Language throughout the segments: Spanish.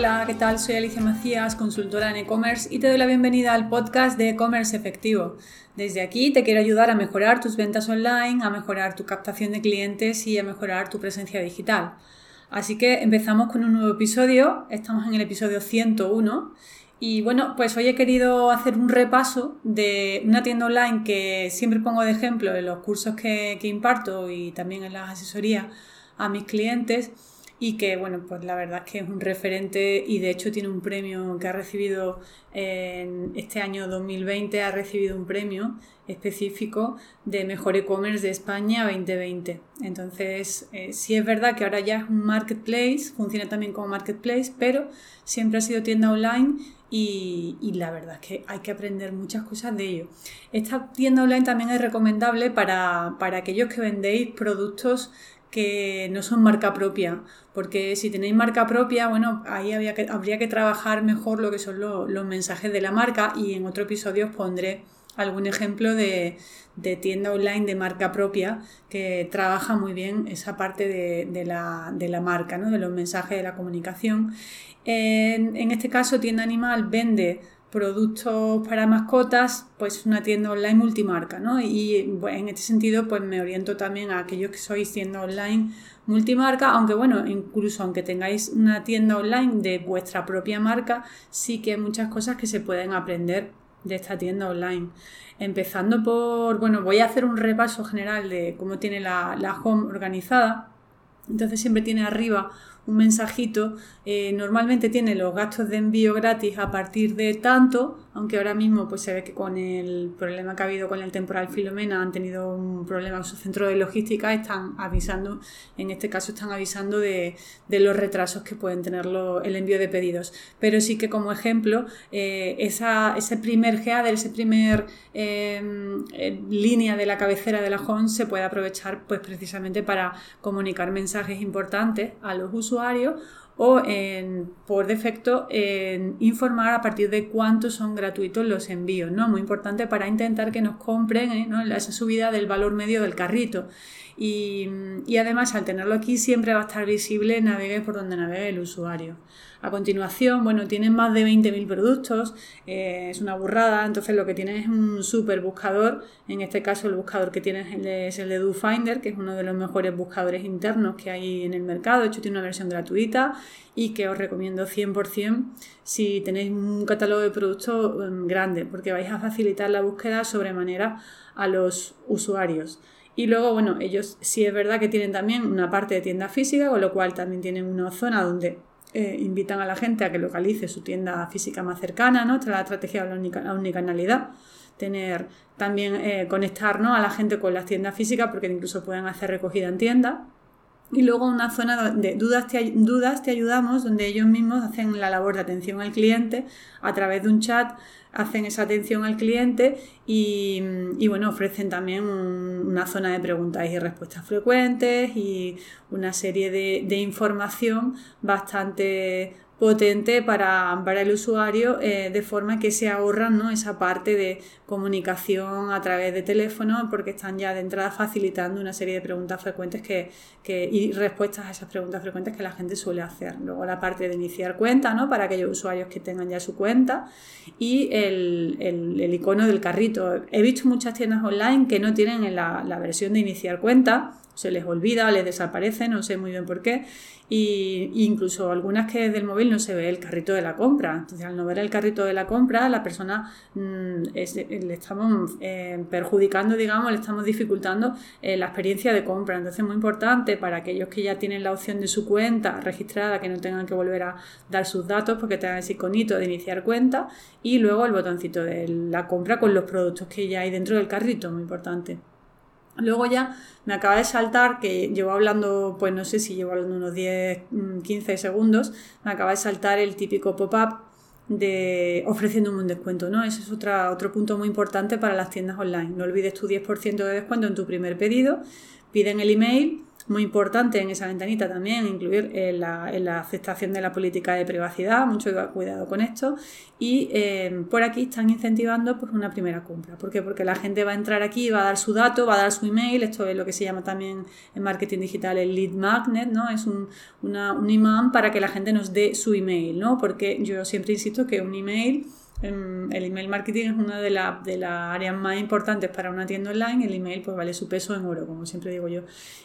Hola, ¿qué tal? Soy Alicia Macías, consultora en e-commerce y te doy la bienvenida al podcast de e-commerce efectivo. Desde aquí te quiero ayudar a mejorar tus ventas online, a mejorar tu captación de clientes y a mejorar tu presencia digital. Así que empezamos con un nuevo episodio, estamos en el episodio 101 y bueno, pues hoy he querido hacer un repaso de una tienda online que siempre pongo de ejemplo en los cursos que, imparto y también en las asesorías a mis clientes y que bueno, pues la verdad es que es un referente y de hecho tiene un premio que ha recibido en este año 2020, ha recibido un premio específico de Mejor E-Commerce de España 2020. Entonces, eh, sí es verdad que ahora ya es un marketplace, funciona también como marketplace, pero siempre ha sido tienda online y, la verdad es que hay que aprender muchas cosas de ello. Esta tienda online también es recomendable para, aquellos que vendéis productos que no son marca propia, porque si tenéis marca propia, bueno, ahí habría que, habría que trabajar mejor lo que son los mensajes de la marca y en otro episodio os pondré algún ejemplo de, tienda online de marca propia que trabaja muy bien esa parte de, la, de la, marca, ¿no? de los mensajes de la comunicación en, este caso, Tienda Animal vende productos para mascotas, pues una tienda online multimarca, ¿no? Y en este sentido, pues me oriento también a aquellos que sois tienda online multimarca, aunque bueno, incluso aunque tengáis una tienda online de vuestra propia marca, sí que hay muchas cosas que se pueden aprender de esta tienda online. Empezando por, bueno, voy a hacer un repaso general de cómo tiene la, la home organizada. Entonces siempre tiene arriba un mensajito, eh, normalmente tiene los gastos de envío gratis a partir de tanto, aunque ahora mismo pues se ve que con el problema que ha habido con el temporal Filomena han tenido un problema en su centro de logística, están avisando, en este caso están avisando de, los retrasos que pueden tener el envío de pedidos. Pero sí que como ejemplo, eh, ese primer GADER, ese primer em, eh, línea de la cabecera de la home se puede aprovechar pues precisamente para comunicar mensajes importantes a los usuarios o en, por defecto en informar a partir de cuántos son gratuitos los envíos, ¿no? Muy importante para intentar que nos compren ¿eh? esa subida del valor medio del carrito. Y, y, además al tenerlo aquí siempre va a estar visible navegue por donde navegue el usuario. A continuación, bueno, tienen más de 20.000 productos, eh, es una burrada, entonces lo que tienen es un super buscador, en este caso el buscador que tienes es el de DoFinder, que es uno de los mejores buscadores internos que hay en el mercado, de hecho tiene una versión gratuita y que os recomiendo 100% si tenéis un catálogo de productos em, grande, porque vais a facilitar la búsqueda sobremanera a los usuarios. Y luego, bueno, ellos sí es verdad que tienen también una parte de tienda física, con lo cual también tienen una zona donde eh, invitan a la gente a que localice su tienda física más cercana, ¿no? Esta es la estrategia de la, unicanalidad. Tener también eh, conectar a la gente con las tiendas físicas porque incluso pueden hacer recogida en tienda. Y luego una zona de dudas te, dudas te ayudamos, donde ellos mismos hacen la labor de atención al cliente a través de un chat hacen esa atención al cliente y, bueno, ofrecen también una zona de preguntas y respuestas frecuentes y una serie de, de información bastante potente para, para el usuario eh, de forma que se ahorran ¿no? esa parte de comunicación a través de teléfono porque están ya de entrada facilitando una serie de preguntas frecuentes que, que, y respuestas a esas preguntas frecuentes que la gente suele hacer. Luego la parte de iniciar cuenta ¿no? para aquellos usuarios que tengan ya su cuenta y el, el, el icono del carrito. He visto muchas tiendas online que no tienen la, la versión de iniciar cuenta se les olvida, les desaparece, no sé muy bien por qué, y incluso algunas que desde el móvil no se ve el carrito de la compra. Entonces, al no ver el carrito de la compra, la persona mm, le estamos eh, perjudicando, digamos, le estamos dificultando eh, la experiencia de compra. Entonces, es muy importante para aquellos que ya tienen la opción de su cuenta registrada, que no tengan que volver a dar sus datos porque tengan ese iconito de iniciar cuenta y luego el botoncito de la compra con los productos que ya hay dentro del carrito, muy importante. Luego ya me acaba de saltar, que llevo hablando, pues no sé si llevo hablando unos 10, 15 mm, segundos, me acaba de saltar el típico pop-up de ofreciéndome un descuento, ¿no? Ese es otra, otro punto muy importante para las tiendas online. No olvides tu 10% de descuento en tu primer pedido, piden el email muy importante en esa ventanita también incluir eh, la, la, aceptación de la política de privacidad, mucho cuidado con esto. Y eh, por aquí están incentivando pues, una primera compra. ¿Por qué? Porque la gente va a entrar aquí, va a dar su dato, va a dar su email. Esto es lo que se llama también en marketing digital el lead magnet, ¿no? Es un, un imán para que la gente nos dé su email, ¿no? Porque yo siempre insisto que un email el email marketing es una de, de las áreas más importantes para una tienda online. El email pues vale su peso en oro, como siempre digo yo.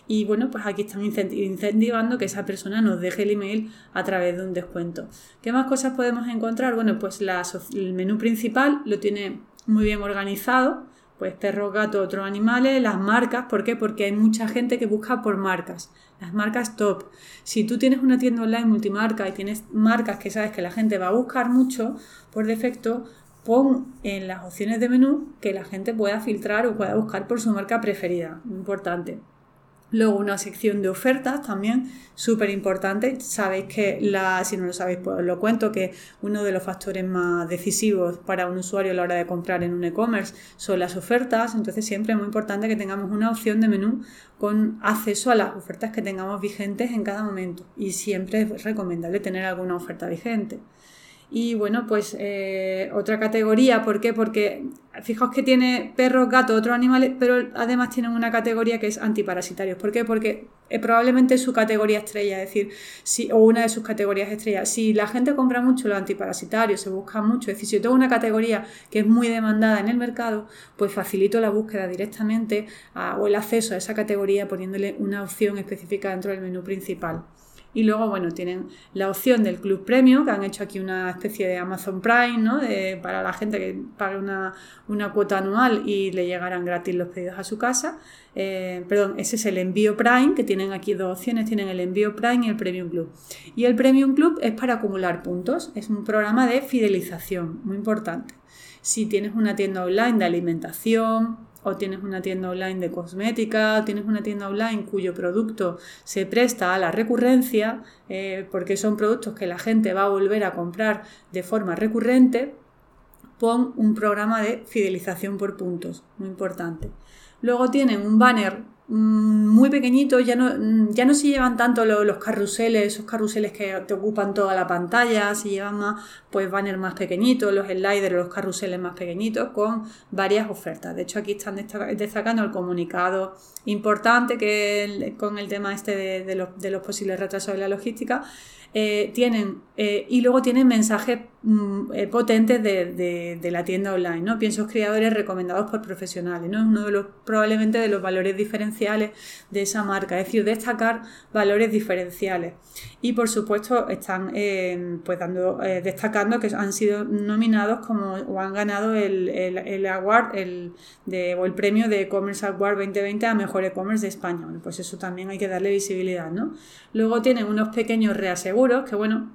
Y bueno, pues aquí están incentivando que esa persona nos deje el email a través de un descuento. ¿Qué más cosas podemos encontrar? Bueno, pues el menú principal lo tiene muy bien organizado pues perros, gatos, otros animales, las marcas, ¿por qué? Porque hay mucha gente que busca por marcas, las marcas top. Si tú tienes una tienda online multimarca y tienes marcas que sabes que la gente va a buscar mucho, por defecto, pon en las opciones de menú que la gente pueda filtrar o pueda buscar por su marca preferida, importante. Luego una sección de ofertas también súper importante. Sabéis que la, si no lo sabéis, pues os lo cuento, que uno de los factores más decisivos para un usuario a la hora de comprar en un e-commerce son las ofertas. Entonces siempre es muy importante que tengamos una opción de menú con acceso a las ofertas que tengamos vigentes en cada momento. Y siempre es recomendable tener alguna oferta vigente. Y bueno, pues eh, otra categoría, ¿por qué? Porque fijaos que tiene perros, gatos, otros animales, pero además tienen una categoría que es antiparasitarios. ¿Por qué? Porque eh, probablemente su categoría estrella, es decir, si, o una de sus categorías estrellas. Si la gente compra mucho los antiparasitarios, se busca mucho, es decir, si yo tengo una categoría que es muy demandada en el mercado, pues facilito la búsqueda directamente o el acceso a esa categoría poniéndole una opción específica dentro del menú principal. Y luego, bueno, tienen la opción del Club Premium, que han hecho aquí una especie de Amazon Prime, ¿no? para la gente que pague una, cuota anual y le llegarán gratis los pedidos a su casa. Eh, perdón, ese es el envío Prime, que tienen aquí dos opciones, tienen el envío Prime y el Premium Club. Y el Premium Club es para acumular puntos, es un programa de fidelización, muy importante. Si tienes una tienda online de alimentación, o tienes una tienda online de cosmética, o tienes una tienda online cuyo producto se presta a la recurrencia, eh, porque son productos que la gente va a volver a comprar de forma recurrente, pon un programa de fidelización por puntos, muy importante. Luego tienen un banner muy pequeñitos, ya no, mm, ya no se llevan tanto los, carruseles, esos carruseles que te ocupan toda la pantalla, se llevan más pues banners más pequeñitos, los sliders, los carruseles más pequeñitos, con varias ofertas. De hecho, aquí están destacando el comunicado importante que con el tema este de, los, de los posibles retrasos de la logística eh, tienen, eh, y luego tienen mensajes mm, eh, potentes de, la tienda online, ¿no? Piensos creadores recomendados por profesionales, ¿no? Uno de los, probablemente de los valores diferenciales de esa marca, es decir, destacar valores diferenciales. Y por supuesto están pues dando, destacando que han sido nominados como o han ganado el, el, award el, de, o el premio de e-commerce award 2020 a mejor e-commerce de España. pues eso también hay que darle visibilidad, ¿no? Luego tienen unos pequeños reaseguros que bueno,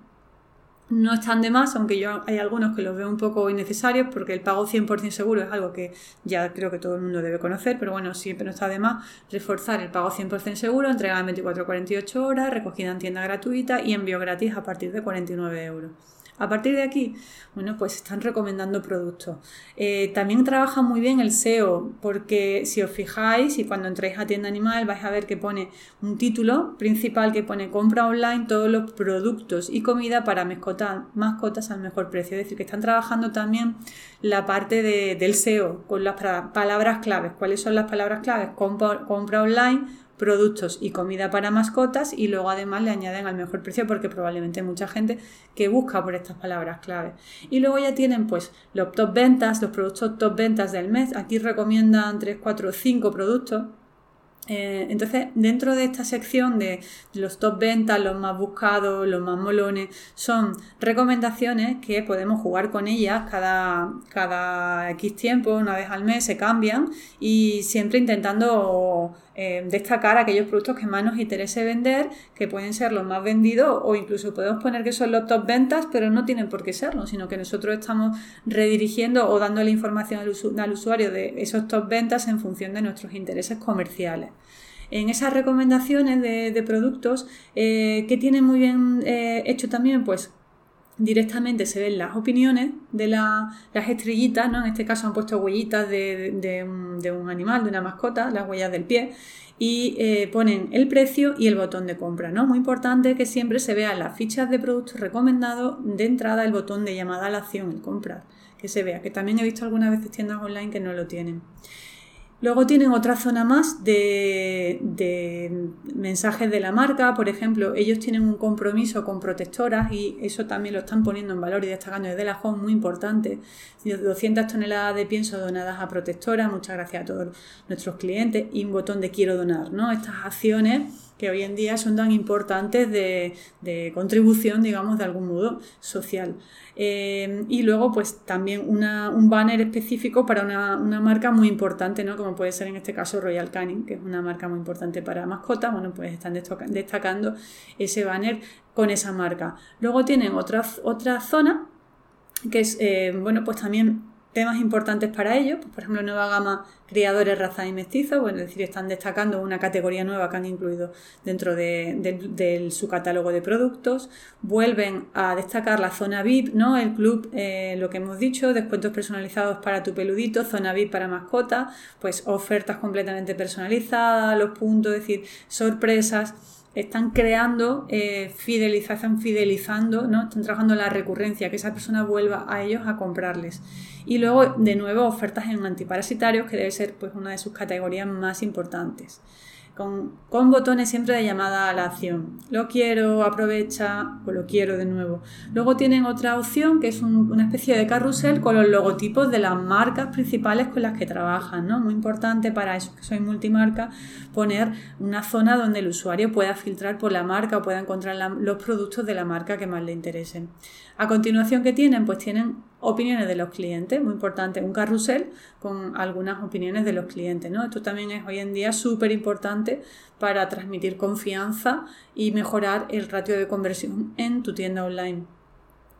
no están de más, aunque yo hay algunos que los veo un poco innecesarios porque el pago 100% seguro es algo que ya creo que todo el mundo debe conocer, pero bueno, siempre no está de más reforzar el pago 100% seguro, entrega en 24 48 horas, recogida en tienda gratuita y envío gratis a partir de 49 euros. A partir de aquí, bueno, pues están recomendando productos. Eh, también trabaja muy bien el SEO, porque si os fijáis y cuando entréis a tienda animal vais a ver que pone un título principal que pone compra online todos los productos y comida para mascotas, mascotas al mejor precio. Es decir, que están trabajando también la parte del SEO con las palabras claves. ¿Cuáles son las palabras claves? compra online productos y comida para mascotas y luego además le añaden al mejor precio porque probablemente hay mucha gente que busca por estas palabras clave. Y luego ya tienen pues los top ventas, los productos top ventas del mes. Aquí recomiendan 3, 4, 5 productos eh, entonces, dentro de esta sección de los top ventas, los más buscados, los más molones, son recomendaciones que podemos jugar con ellas cada, cada X tiempo, una vez al mes, se cambian y siempre intentando eh, destacar aquellos productos que más nos interese vender, que pueden ser los más vendidos o incluso podemos poner que son los top ventas, pero no tienen por qué serlo, sino que nosotros estamos redirigiendo o dando la información al, usuario de esos top ventas en función de nuestros intereses comerciales. En esas recomendaciones de, productos eh, que tienen muy bien eh, hecho también pues directamente se ven las opiniones de las estrellitas, ¿no? En este caso han puesto huellitas de, un, animal, de una mascota, las huellas del pie, y eh, ponen el precio y el botón de compra, ¿no? Muy importante que siempre se vean las fichas de productos recomendados de entrada, el botón de llamada a la acción, el comprar, que se vea, que también he visto algunas veces tiendas online que no lo tienen. Luego tienen otra zona más de, mensajes de la marca, por ejemplo, ellos tienen un compromiso con protectoras y eso también lo están poniendo en valor y destacando desde la home, muy importante. 200 toneladas de pienso donadas a protectoras, muchas gracias a todos nuestros clientes y un botón de quiero donar, ¿no? Estas acciones que hoy en día son tan importantes de, contribución, digamos, de algún modo social. Eh, y luego, pues también un banner específico para una, marca muy importante, ¿no? Como puede ser en este caso Royal Canin, que es una marca muy importante para mascotas. Bueno, pues están destacando ese banner con esa marca. Luego tienen otra, otra zona que es, eh, bueno, pues también temas importantes para ellos, pues, por ejemplo, nueva gama criadores, razas y mestizos, bueno, es decir, están destacando una categoría nueva que han incluido dentro de, su catálogo de productos, vuelven a destacar la zona VIP, ¿no? El club, eh, lo que hemos dicho, descuentos personalizados para tu peludito, zona VIP para mascota, pues ofertas completamente personalizadas, los puntos, es decir, sorpresas están creando eh, fidelizando, ¿no? Están trabajando la recurrencia, que esa persona vuelva a ellos a comprarles. Y luego, de nuevo, ofertas en antiparasitarios, que debe ser pues, una de sus categorías más importantes con, botones siempre de llamada a la acción. Lo quiero, aprovecha o lo quiero de nuevo. Luego tienen otra opción que es una especie de carrusel con los logotipos de las marcas principales con las que trabajan. ¿no? Muy importante para eso que soy multimarca poner una zona donde el usuario pueda filtrar por la marca o pueda encontrar los productos de la marca que más le interesen. A continuación, ¿qué tienen? Pues tienen opiniones de los clientes, muy importante, un carrusel con algunas opiniones de los clientes. ¿no? Esto también es hoy en día súper importante para transmitir confianza y mejorar el ratio de conversión en tu tienda online.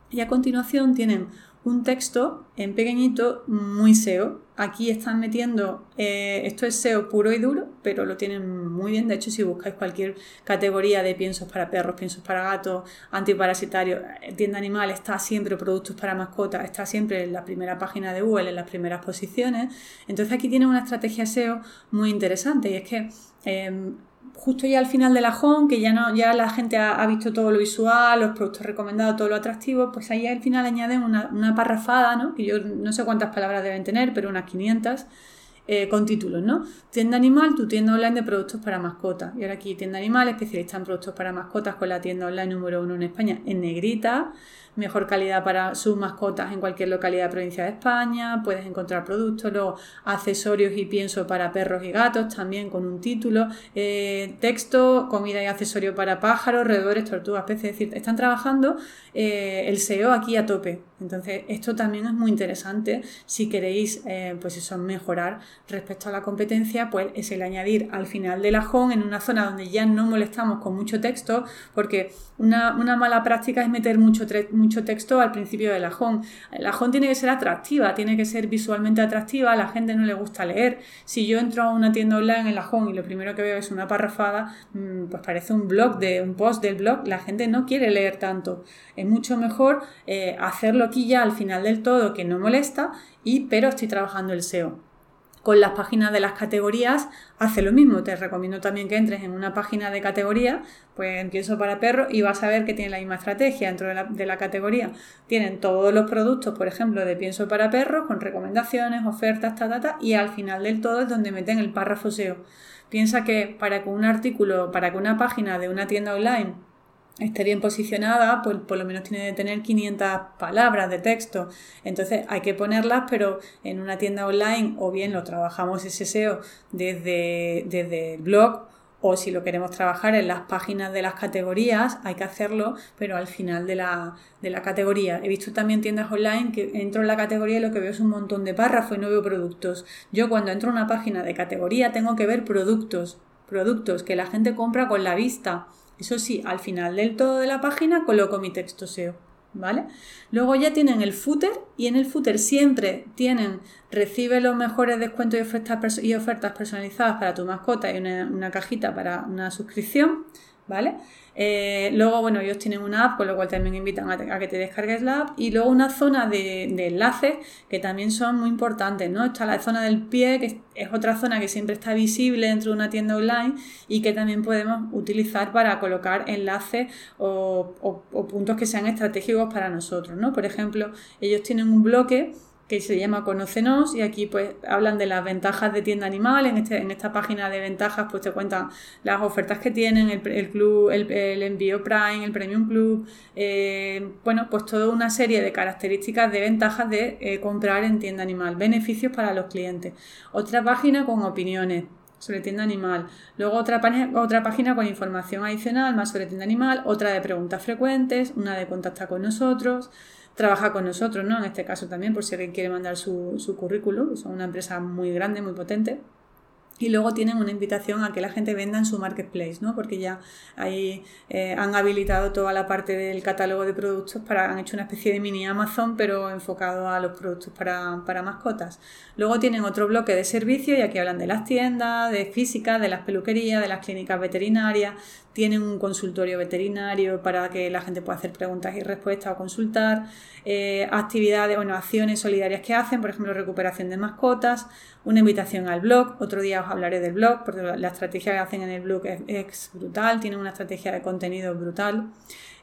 Y a continuación tienen un texto en pequeñito muy SEO. Aquí están metiendo, eh, esto es SEO puro y duro, pero lo tienen muy bien. De hecho, si buscáis cualquier categoría de piensos para perros, piensos para gatos, antiparasitarios, eh, tienda animal, está siempre productos para mascotas, está siempre en la primera página de Google, en las primeras posiciones. Entonces aquí tienen una estrategia SEO muy interesante y es que em, justo ya al final de la home, que ya no, ya la gente ha, visto todo lo visual, los productos recomendados, todo lo atractivo, pues ahí al final añaden una, una parrafada, ¿no? que yo no sé cuántas palabras deben tener, pero unas 500, eh, con títulos, ¿no? Tienda animal, tu tienda online de productos para mascotas. Y ahora aquí tienda animal, especialista en productos para mascotas con la tienda online número uno en España en negrita mejor calidad para sus mascotas en cualquier localidad de provincia de España, puedes encontrar productos, luego accesorios y pienso para perros y gatos, también con un título, eh, texto, comida y accesorio para pájaros, roedores, tortugas, peces, es decir, están trabajando eh, el SEO aquí a tope. Entonces, esto también es muy interesante si queréis, eh, pues eso, mejorar respecto a la competencia, pues es el añadir al final del ajón en una zona donde ya no molestamos con mucho texto, porque una, mala práctica es meter mucho, mucho texto al principio del ajón. El ajón tiene que ser atractiva, tiene que ser visualmente atractiva, a la gente no le gusta leer. Si yo entro a una tienda online en el ajón y lo primero que veo es una parrafada, mm, pues parece un blog de un post del blog, la gente no quiere leer tanto. Es mucho mejor eh, hacerlo aquí ya al final del todo, que no molesta, y pero estoy trabajando el SEO con las páginas de las categorías hace lo mismo. Te recomiendo también que entres en una página de categoría, pues empiezo para perros y vas a ver que tiene la misma estrategia dentro de la, de la, categoría. Tienen todos los productos, por ejemplo, de pienso para perros, con recomendaciones, ofertas, ta, ta, ta, y al final del todo es donde meten el párrafo SEO. Piensa que para que un artículo, para que una página de una tienda online esté bien posicionada, pues por lo menos tiene que tener 500 palabras de texto. Entonces hay que ponerlas, pero en una tienda online o bien lo trabajamos ese SEO desde, desde el blog o si lo queremos trabajar en las páginas de las categorías, hay que hacerlo, pero al final de la, de la categoría. He visto también tiendas online que entro en la categoría y lo que veo es un montón de párrafos y no veo productos. Yo cuando entro a una página de categoría tengo que ver productos, productos que la gente compra con la vista eso sí, al final del todo de la página coloco mi texto SEO. ¿Vale? Luego ya tienen el footer y en el footer siempre tienen, recibe los mejores descuentos y ofertas, personalizadas para tu mascota y una, cajita para una suscripción. ¿Vale? Eh, luego, bueno, ellos tienen una app, con lo cual también invitan a, que te descargues la app. Y luego una zona de, enlaces que también son muy importantes, ¿no? Está la zona del pie, que es otra zona que siempre está visible dentro de una tienda online y que también podemos utilizar para colocar enlaces o, o puntos que sean estratégicos para nosotros, ¿no? Por ejemplo, ellos tienen un bloque que se llama Conócenos y aquí pues hablan de las ventajas de tienda animal. En, este, en esta página de ventajas pues te cuentan las ofertas que tienen, el, club, el, envío Prime, el Premium Club, eh, bueno, pues toda una serie de características de ventajas de eh, comprar en tienda animal, beneficios para los clientes. Otra página con opiniones sobre tienda animal. Luego otra, otra página con información adicional más sobre tienda animal, otra de preguntas frecuentes, una de contacta con nosotros trabaja con nosotros, ¿no? En este caso también, por si alguien quiere mandar su, su currículum, son una empresa muy grande, muy potente. Y luego tienen una invitación a que la gente venda en su marketplace, ¿no? Porque ya ahí eh, han habilitado toda la parte del catálogo de productos para, han hecho una especie de mini Amazon, pero enfocado a los productos para, para mascotas. Luego tienen otro bloque de servicios y aquí hablan de las tiendas, de física, de las peluquerías, de las clínicas veterinarias, tienen un consultorio veterinario para que la gente pueda hacer preguntas y respuestas o consultar, eh, actividades, bueno, acciones solidarias que hacen, por ejemplo, recuperación de mascotas, una invitación al blog, otro día os hablaré del blog, porque la estrategia que hacen en el blog es, brutal, tienen una estrategia de contenido brutal,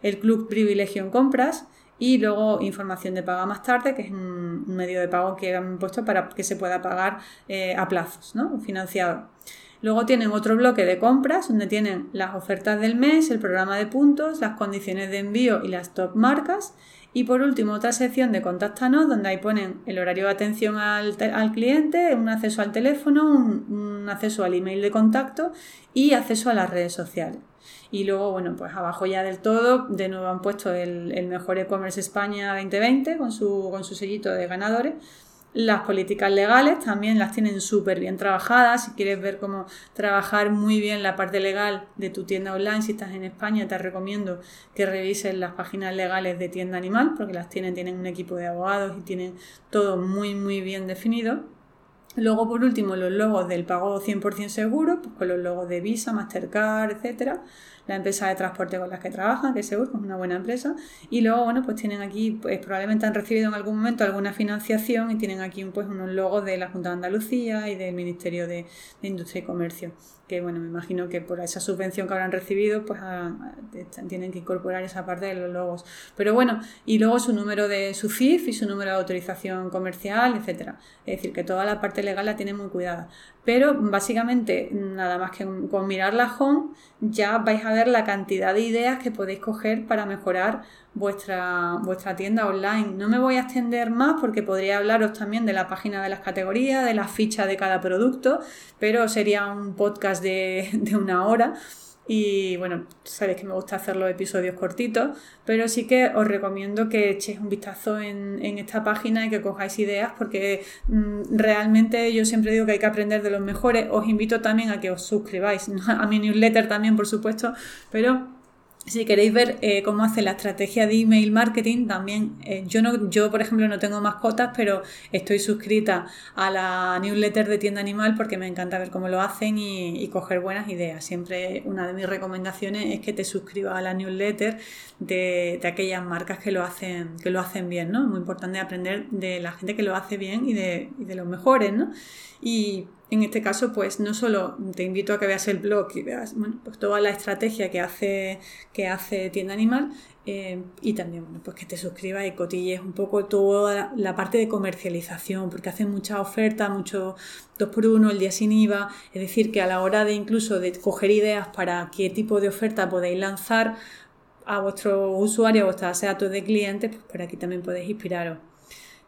el club privilegio en compras, y luego información de paga más tarde, que es un medio de pago que han puesto para que se pueda pagar eh, a plazos, ¿no? financiado. Luego tienen otro bloque de compras donde tienen las ofertas del mes, el programa de puntos, las condiciones de envío y las top marcas. Y por último, otra sección de Contáctanos, donde ahí ponen el horario de atención al, cliente, un acceso al teléfono, un, acceso al email de contacto y acceso a las redes sociales. Y luego, bueno, pues abajo ya del todo, de nuevo han puesto el, el mejor e-commerce España 2020 con su, con su sellito de ganadores las políticas legales también las tienen súper bien trabajadas. Si quieres ver cómo trabajar muy bien la parte legal de tu tienda online, si estás en España, te recomiendo que revises las páginas legales de tienda animal, porque las tienen, tienen un equipo de abogados y tienen todo muy, muy bien definido. Luego, por último, los logos del pago 100% seguro, pues con los logos de Visa, Mastercard, etcétera la empresa de transporte con las que trabajan, que seguro es una buena empresa. Y luego, bueno, pues tienen aquí, pues probablemente han recibido en algún momento alguna financiación y tienen aquí pues unos logos de la Junta de Andalucía y del Ministerio de, Industria y Comercio. Que bueno, me imagino que por esa subvención que habrán recibido, pues ah, tienen que incorporar esa parte de los logos. Pero bueno, y luego su número de su CIF y su número de autorización comercial, etcétera. Es decir, que toda la parte legal la tienen muy cuidada. Pero básicamente, nada más que con mirar la home, ya vais a ver la cantidad de ideas que podéis coger para mejorar vuestra, vuestra tienda online. No me voy a extender más porque podría hablaros también de la página de las categorías, de la ficha de cada producto, pero sería un podcast de, de una hora. Y bueno, sabéis que me gusta hacer los episodios cortitos, pero sí que os recomiendo que echéis un vistazo en, esta página y que cojáis ideas, porque mm, realmente yo siempre digo que hay que aprender de los mejores. Os invito también a que os suscribáis a mi newsletter también, por supuesto, pero si queréis ver eh, cómo hace la estrategia de email marketing, también eh, yo no, yo por ejemplo no tengo mascotas, pero estoy suscrita a la newsletter de tienda animal porque me encanta ver cómo lo hacen y, coger buenas ideas. Siempre una de mis recomendaciones es que te suscribas a la newsletter de, aquellas marcas que lo hacen, que lo hacen bien, ¿no? Muy importante aprender de la gente que lo hace bien y de, y de los mejores, ¿no? Y en este caso, pues no solo te invito a que veas el blog y veas pues toda la estrategia que hace, que hace Tienda Animal eh, y también bueno, pues que te suscribas y cotilles un poco toda la, parte de comercialización, porque hacen muchas ofertas, mucho 2x1, el día sin IVA, es decir, que a la hora de incluso de coger ideas para qué tipo de oferta podéis lanzar a vuestro usuario, a vuestra base de datos de clientes, pues por aquí también podéis inspiraros.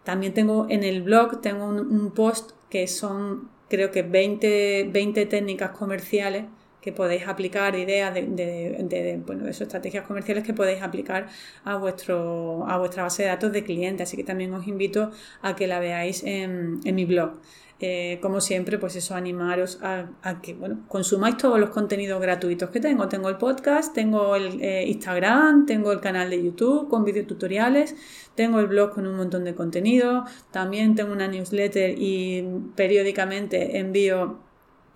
También tengo en el blog, tengo un post que son creo que 20, 20 técnicas comerciales que podéis aplicar, ideas de, de, estrategias comerciales que podéis aplicar a, vuestro, a vuestra base de datos de clientes. Así que también os invito a que la veáis en, en mi blog. Eh, como siempre, pues eso, animaros a, que bueno, consumáis todos los contenidos gratuitos que tengo. Tengo el podcast, tengo el eh, Instagram, tengo el canal de YouTube con videotutoriales, tengo el blog con un montón de contenido, también tengo una newsletter y periódicamente envío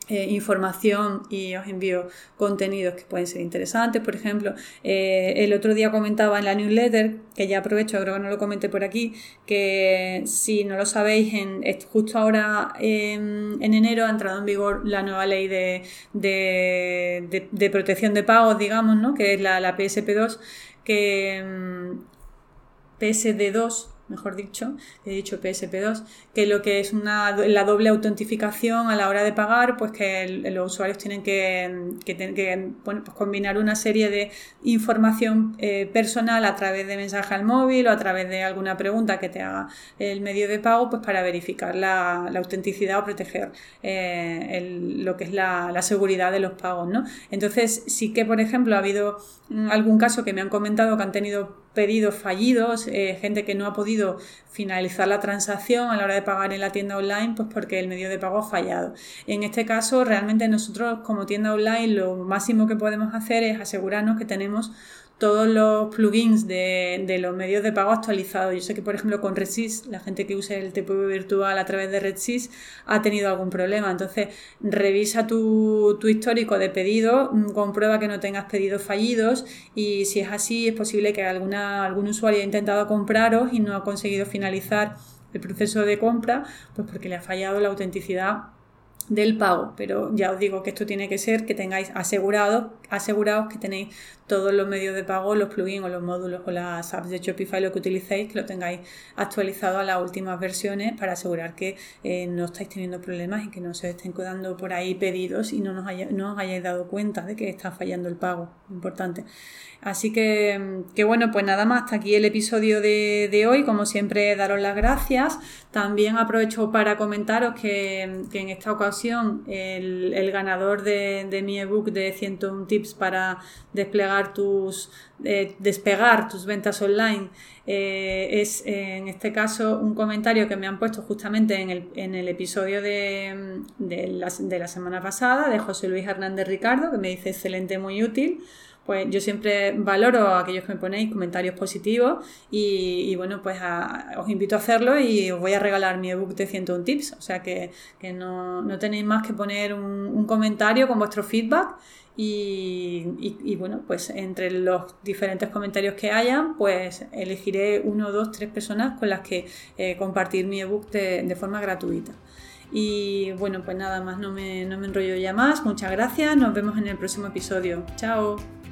eh, información y os envío contenidos que pueden ser interesantes. Por ejemplo, eh, el otro día comentaba en la newsletter, que ya aprovecho, creo que no lo comenté por aquí, que si no lo sabéis, en, justo ahora en, enero ha entrado en vigor la nueva ley de, de, protección de pagos, digamos, ¿no? que es la, la PSP2, que mm, PSD2 mejor dicho, he dicho PSP2, que lo que es una, la doble autentificación a la hora de pagar, pues que los usuarios tienen que, que, pues combinar una serie de información eh, personal a través de mensaje al móvil o a través de alguna pregunta que te haga el medio de pago, pues para verificar la, autenticidad o proteger eh, lo que es la, la, seguridad de los pagos, ¿no? Entonces sí que, por ejemplo, ha habido mm, algún caso que me han comentado que han tenido pedidos fallidos, eh, gente que no ha podido finalizar la transacción a la hora de pagar en la tienda online, pues porque el medio de pago ha fallado. En este caso, realmente nosotros como tienda online lo máximo que podemos hacer es asegurarnos que tenemos todos los plugins de, los medios de pago actualizados. Yo sé que, por ejemplo, con RedSys, la gente que usa el TPV virtual a través de RedSys ha tenido algún problema. Entonces, revisa tu, histórico de pedido, mm, comprueba que no tengas pedidos fallidos y si es así, es posible que alguna, algún usuario haya intentado compraros y no ha conseguido finalizar el proceso de compra, pues porque le ha fallado la autenticidad del pago, pero ya os digo que esto tiene que ser que tengáis asegurado, asegurados que tenéis todos los medios de pago, los plugins o los módulos o las apps de Shopify, lo que utilicéis, que lo tengáis actualizado a las últimas versiones para asegurar que eh, no estáis teniendo problemas y que no se estén quedando por ahí pedidos y no, nos no os hayáis dado cuenta de que está fallando el pago. Importante. Así que, bueno, pues nada más, hasta aquí el episodio de, de, hoy. Como siempre, daros las gracias. También aprovecho para comentaros que, en esta ocasión el, el ganador de, de, mi ebook de 101 tips para desplegar tus, eh, despegar tus ventas online eh, es en este caso un comentario que me han puesto justamente en el, en el episodio de, de, la, de la semana pasada de José Luis Hernández Ricardo, que me dice excelente, muy útil pues yo siempre valoro a aquellos que me ponéis comentarios positivos y, bueno, pues os invito a hacerlo y os voy a regalar mi ebook de 101 tips, o sea que, no, tenéis más que poner un, comentario con vuestro feedback y, bueno, pues entre los diferentes comentarios que hayan, pues elegiré uno, dos, tres personas con las que eh, compartir mi ebook de, de forma gratuita. Y bueno, pues nada más, no me, no me enrollo ya más. Muchas gracias, nos vemos en el próximo episodio. Chao.